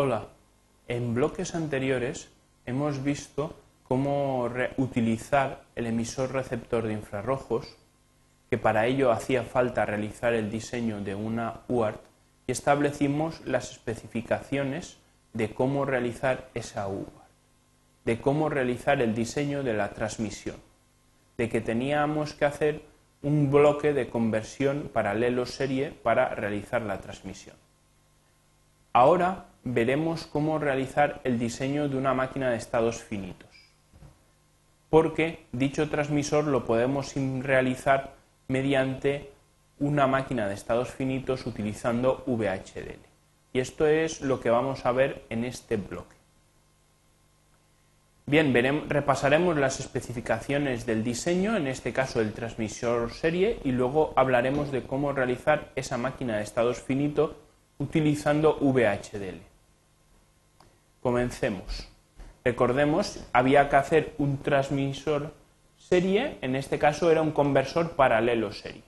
Hola, en bloques anteriores hemos visto cómo utilizar el emisor receptor de infrarrojos, que para ello hacía falta realizar el diseño de una UART y establecimos las especificaciones de cómo realizar esa UART, de cómo realizar el diseño de la transmisión, de que teníamos que hacer un bloque de conversión paralelo serie para realizar la transmisión. Ahora veremos cómo realizar el diseño de una máquina de estados finitos, porque dicho transmisor lo podemos realizar mediante una máquina de estados finitos utilizando VHDL. Y esto es lo que vamos a ver en este bloque. Bien, repasaremos las especificaciones del diseño, en este caso el transmisor serie, y luego hablaremos de cómo realizar esa máquina de estados finitos utilizando VHDL. Comencemos. Recordemos, había que hacer un transmisor serie, en este caso era un conversor paralelo serie.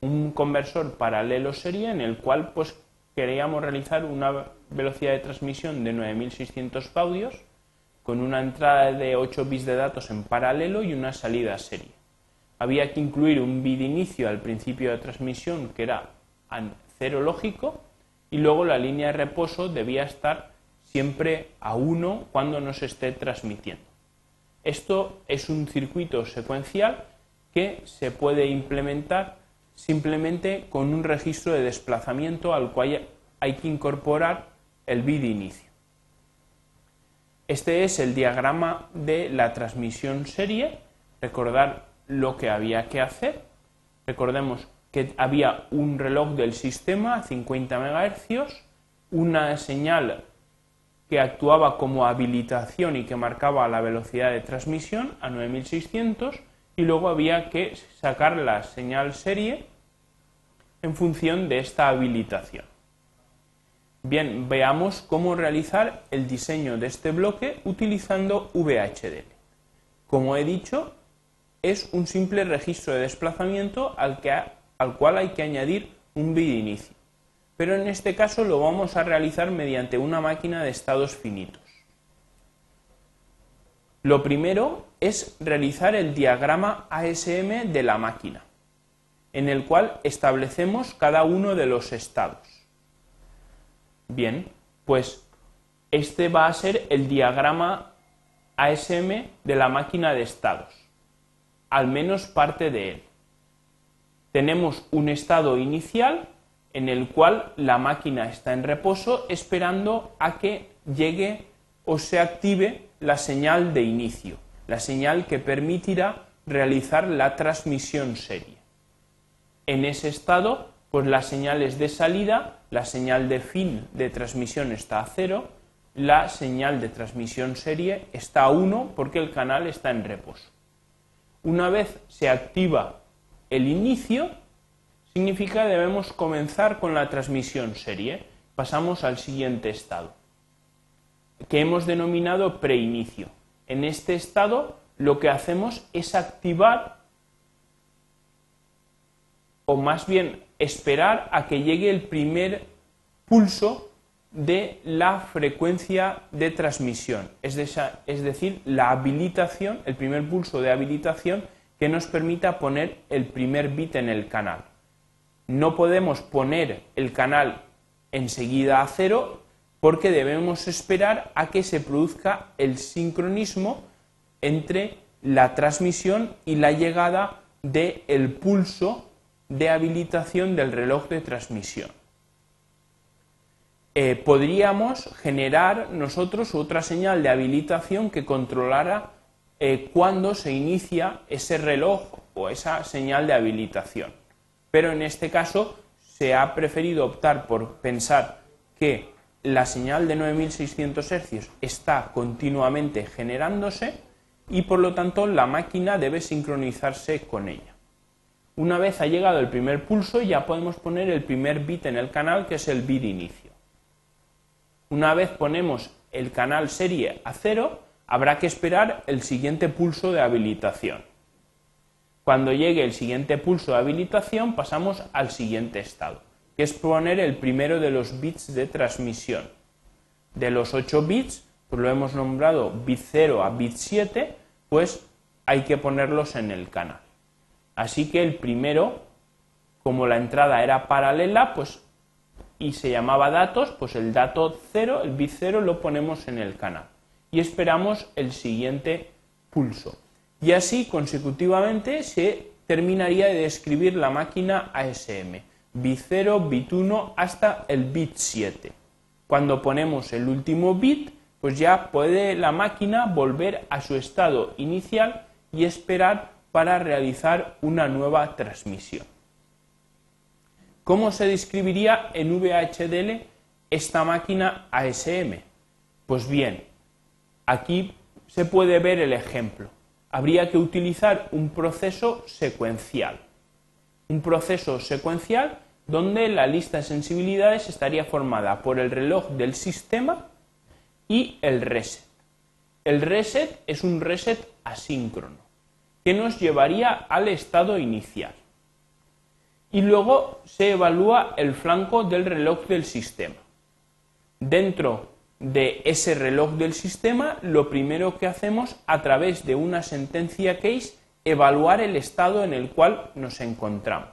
Un conversor paralelo serie en el cual pues queríamos realizar una velocidad de transmisión de 9600 baudios con una entrada de 8 bits de datos en paralelo y una salida serie. Había que incluir un bit inicio al principio de transmisión que era cero lógico y luego la línea de reposo debía estar siempre a 1 cuando nos esté transmitiendo. Esto es un circuito secuencial que se puede implementar simplemente con un registro de desplazamiento al cual hay que incorporar el bit de inicio. Este es el diagrama de la transmisión serie. Recordar lo que había que hacer. Recordemos que había un reloj del sistema a 50 MHz, una señal que actuaba como habilitación y que marcaba la velocidad de transmisión a 9600 y luego había que sacar la señal serie en función de esta habilitación. Bien, veamos cómo realizar el diseño de este bloque utilizando VHDL. Como he dicho, es un simple registro de desplazamiento al que al cual hay que añadir un bit de inicio. Pero en este caso lo vamos a realizar mediante una máquina de estados finitos. Lo primero es realizar el diagrama ASM de la máquina, en el cual establecemos cada uno de los estados. Bien, pues este va a ser el diagrama ASM de la máquina de estados, al menos parte de él tenemos un estado inicial en el cual la máquina está en reposo esperando a que llegue o se active la señal de inicio, la señal que permitirá realizar la transmisión serie. En ese estado, pues la señal es de salida, la señal de fin de transmisión está a cero, la señal de transmisión serie está a 1 porque el canal está en reposo. Una vez se activa el inicio significa que debemos comenzar con la transmisión serie. Pasamos al siguiente estado, que hemos denominado preinicio. En este estado lo que hacemos es activar o más bien esperar a que llegue el primer pulso de la frecuencia de transmisión, es, decir, la habilitación, el primer pulso de habilitación que nos permita poner el primer bit en el canal. No podemos poner el canal enseguida a cero porque debemos esperar a que se produzca el sincronismo entre la transmisión y la llegada del pulso de habilitación del reloj de transmisión. Eh, podríamos generar nosotros otra señal de habilitación que controlara eh, cuándo se inicia ese reloj o esa señal de habilitación. Pero en este caso se ha preferido optar por pensar que la señal de 9600 Hz está continuamente generándose y por lo tanto la máquina debe sincronizarse con ella. Una vez ha llegado el primer pulso ya podemos poner el primer bit en el canal que es el bit inicio. Una vez ponemos el canal serie a cero, habrá que esperar el siguiente pulso de habilitación. Cuando llegue el siguiente pulso de habilitación pasamos al siguiente estado, que es poner el primero de los bits de transmisión. de los 8 bits, pues lo hemos nombrado bit 0 a bit 7, pues hay que ponerlos en el canal. Así que el primero, como la entrada era paralela, pues y se llamaba datos, pues el dato 0, el bit 0 lo ponemos en el canal y esperamos el siguiente pulso. Y así consecutivamente se terminaría de describir la máquina ASM, bit 0, bit 1 hasta el bit 7. Cuando ponemos el último bit, pues ya puede la máquina volver a su estado inicial y esperar para realizar una nueva transmisión. ¿Cómo se describiría en VHDL esta máquina ASM? Pues bien, aquí se puede ver el ejemplo. Habría que utilizar un proceso secuencial. Un proceso secuencial donde la lista de sensibilidades estaría formada por el reloj del sistema y el reset. El reset es un reset asíncrono que nos llevaría al estado inicial. Y luego se evalúa el flanco del reloj del sistema. Dentro de ese reloj del sistema, lo primero que hacemos a través de una sentencia case, evaluar el estado en el cual nos encontramos.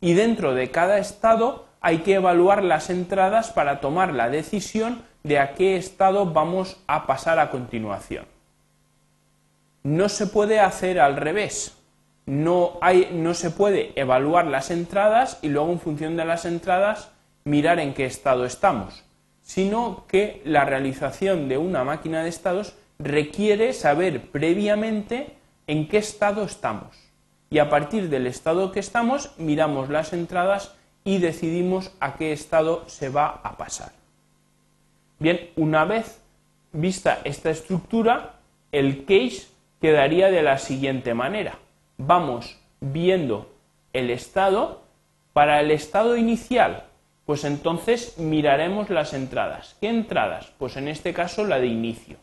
Y dentro de cada estado hay que evaluar las entradas para tomar la decisión de a qué estado vamos a pasar a continuación no se puede hacer al revés. No, hay, no se puede evaluar las entradas y luego en función de las entradas mirar en qué estado estamos, sino que la realización de una máquina de estados requiere saber previamente en qué estado estamos. Y a partir del estado que estamos, miramos las entradas y decidimos a qué estado se va a pasar. Bien, una vez vista esta estructura, el case quedaría de la siguiente manera. Vamos viendo el estado. Para el estado inicial, pues entonces miraremos las entradas. ¿Qué entradas? Pues en este caso la de inicio.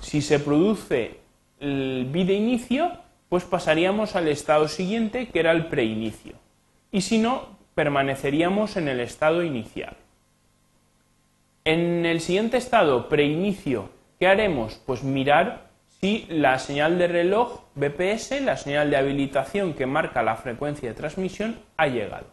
Si se produce el de inicio, pues pasaríamos al estado siguiente, que era el preinicio. Y si no, permaneceríamos en el estado inicial. En el siguiente estado, preinicio, ¿qué haremos? Pues mirar si la señal de reloj BPS, la señal de habilitación que marca la frecuencia de transmisión, ha llegado.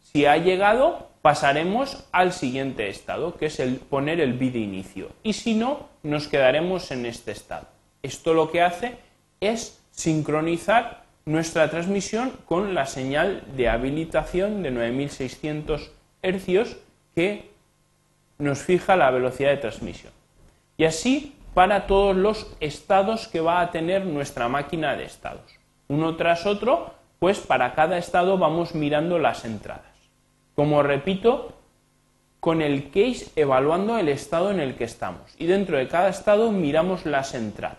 Si ha llegado, pasaremos al siguiente estado, que es el poner el bit de inicio. Y si no, nos quedaremos en este estado. Esto lo que hace es sincronizar nuestra transmisión con la señal de habilitación de 9600 Hz que nos fija la velocidad de transmisión. Y así para todos los estados que va a tener nuestra máquina de estados. Uno tras otro, pues para cada estado vamos mirando las entradas. Como repito, con el case evaluando el estado en el que estamos. Y dentro de cada estado miramos las entradas.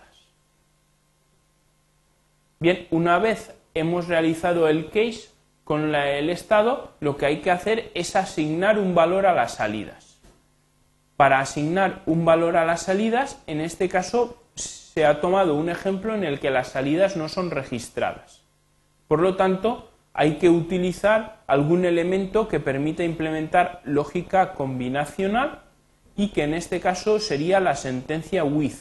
Bien, una vez hemos realizado el case con el estado, lo que hay que hacer es asignar un valor a las salidas para asignar un valor a las salidas, en este caso se ha tomado un ejemplo en el que las salidas no son registradas. Por lo tanto, hay que utilizar algún elemento que permita implementar lógica combinacional y que en este caso sería la sentencia with,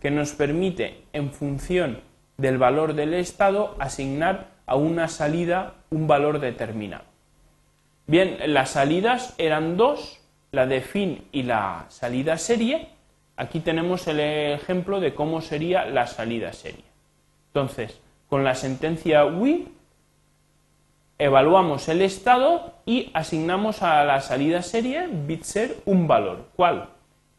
que nos permite, en función del valor del estado, asignar a una salida un valor determinado. Bien, las salidas eran dos, la de fin y la salida serie, aquí tenemos el ejemplo de cómo sería la salida serie. Entonces, con la sentencia WI evaluamos el estado y asignamos a la salida serie bitser un valor. ¿Cuál?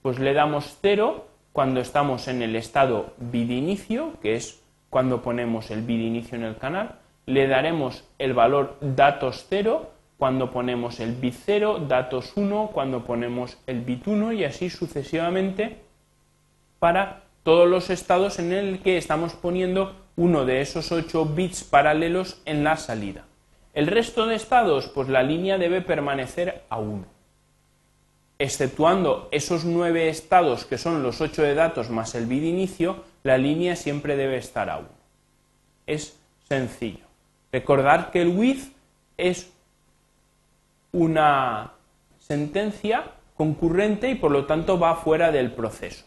Pues le damos 0 cuando estamos en el estado bit inicio, que es cuando ponemos el bit inicio en el canal, le daremos el valor datos 0 cuando ponemos el bit 0, datos 1 cuando ponemos el bit 1 y así sucesivamente para todos los estados en el que estamos poniendo uno de esos 8 bits paralelos en la salida. El resto de estados, pues la línea debe permanecer a 1. Exceptuando esos 9 estados que son los 8 de datos más el bit inicio, la línea siempre debe estar a 1. Es sencillo. Recordar que el width es una sentencia concurrente y por lo tanto va fuera del proceso.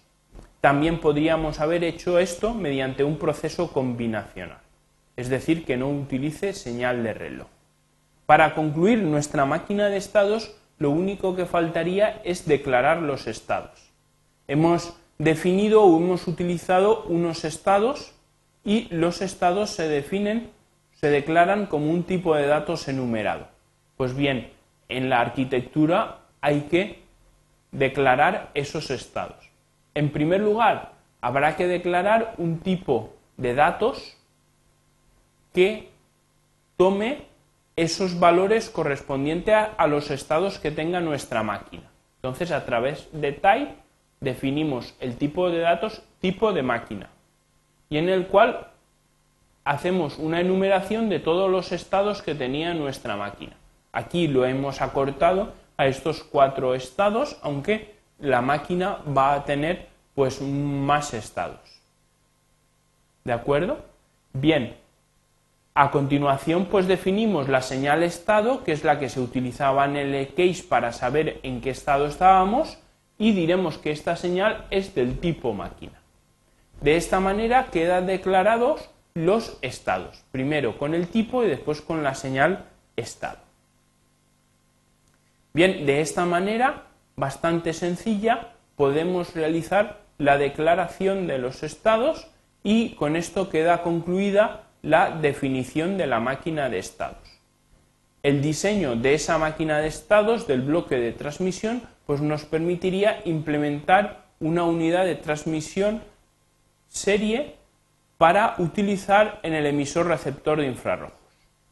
También podríamos haber hecho esto mediante un proceso combinacional, es decir, que no utilice señal de reloj. Para concluir nuestra máquina de estados, lo único que faltaría es declarar los estados. Hemos definido o hemos utilizado unos estados y los estados se definen, se declaran como un tipo de datos enumerado. Pues bien, en la arquitectura hay que declarar esos estados. En primer lugar, habrá que declarar un tipo de datos que tome esos valores correspondientes a, los estados que tenga nuestra máquina. Entonces, a través de type definimos el tipo de datos tipo de máquina y en el cual hacemos una enumeración de todos los estados que tenía nuestra máquina. Aquí lo hemos acortado a estos cuatro estados, aunque la máquina va a tener pues más estados. ¿De acuerdo? Bien, a continuación pues definimos la señal estado, que es la que se utilizaba en el case para saber en qué estado estábamos, y diremos que esta señal es del tipo máquina. De esta manera quedan declarados los estados, primero con el tipo y después con la señal estado. Bien, de esta manera, bastante sencilla, podemos realizar la declaración de los estados y con esto queda concluida la definición de la máquina de estados. El diseño de esa máquina de estados del bloque de transmisión pues nos permitiría implementar una unidad de transmisión serie para utilizar en el emisor receptor de infrarrojos.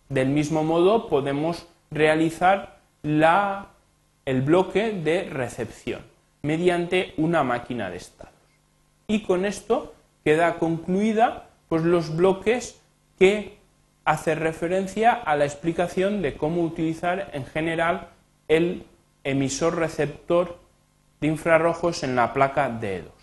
Del mismo modo podemos realizar la el bloque de recepción mediante una máquina de estados. Y con esto queda concluida pues, los bloques que hace referencia a la explicación de cómo utilizar en general el emisor receptor de infrarrojos en la placa de EDO.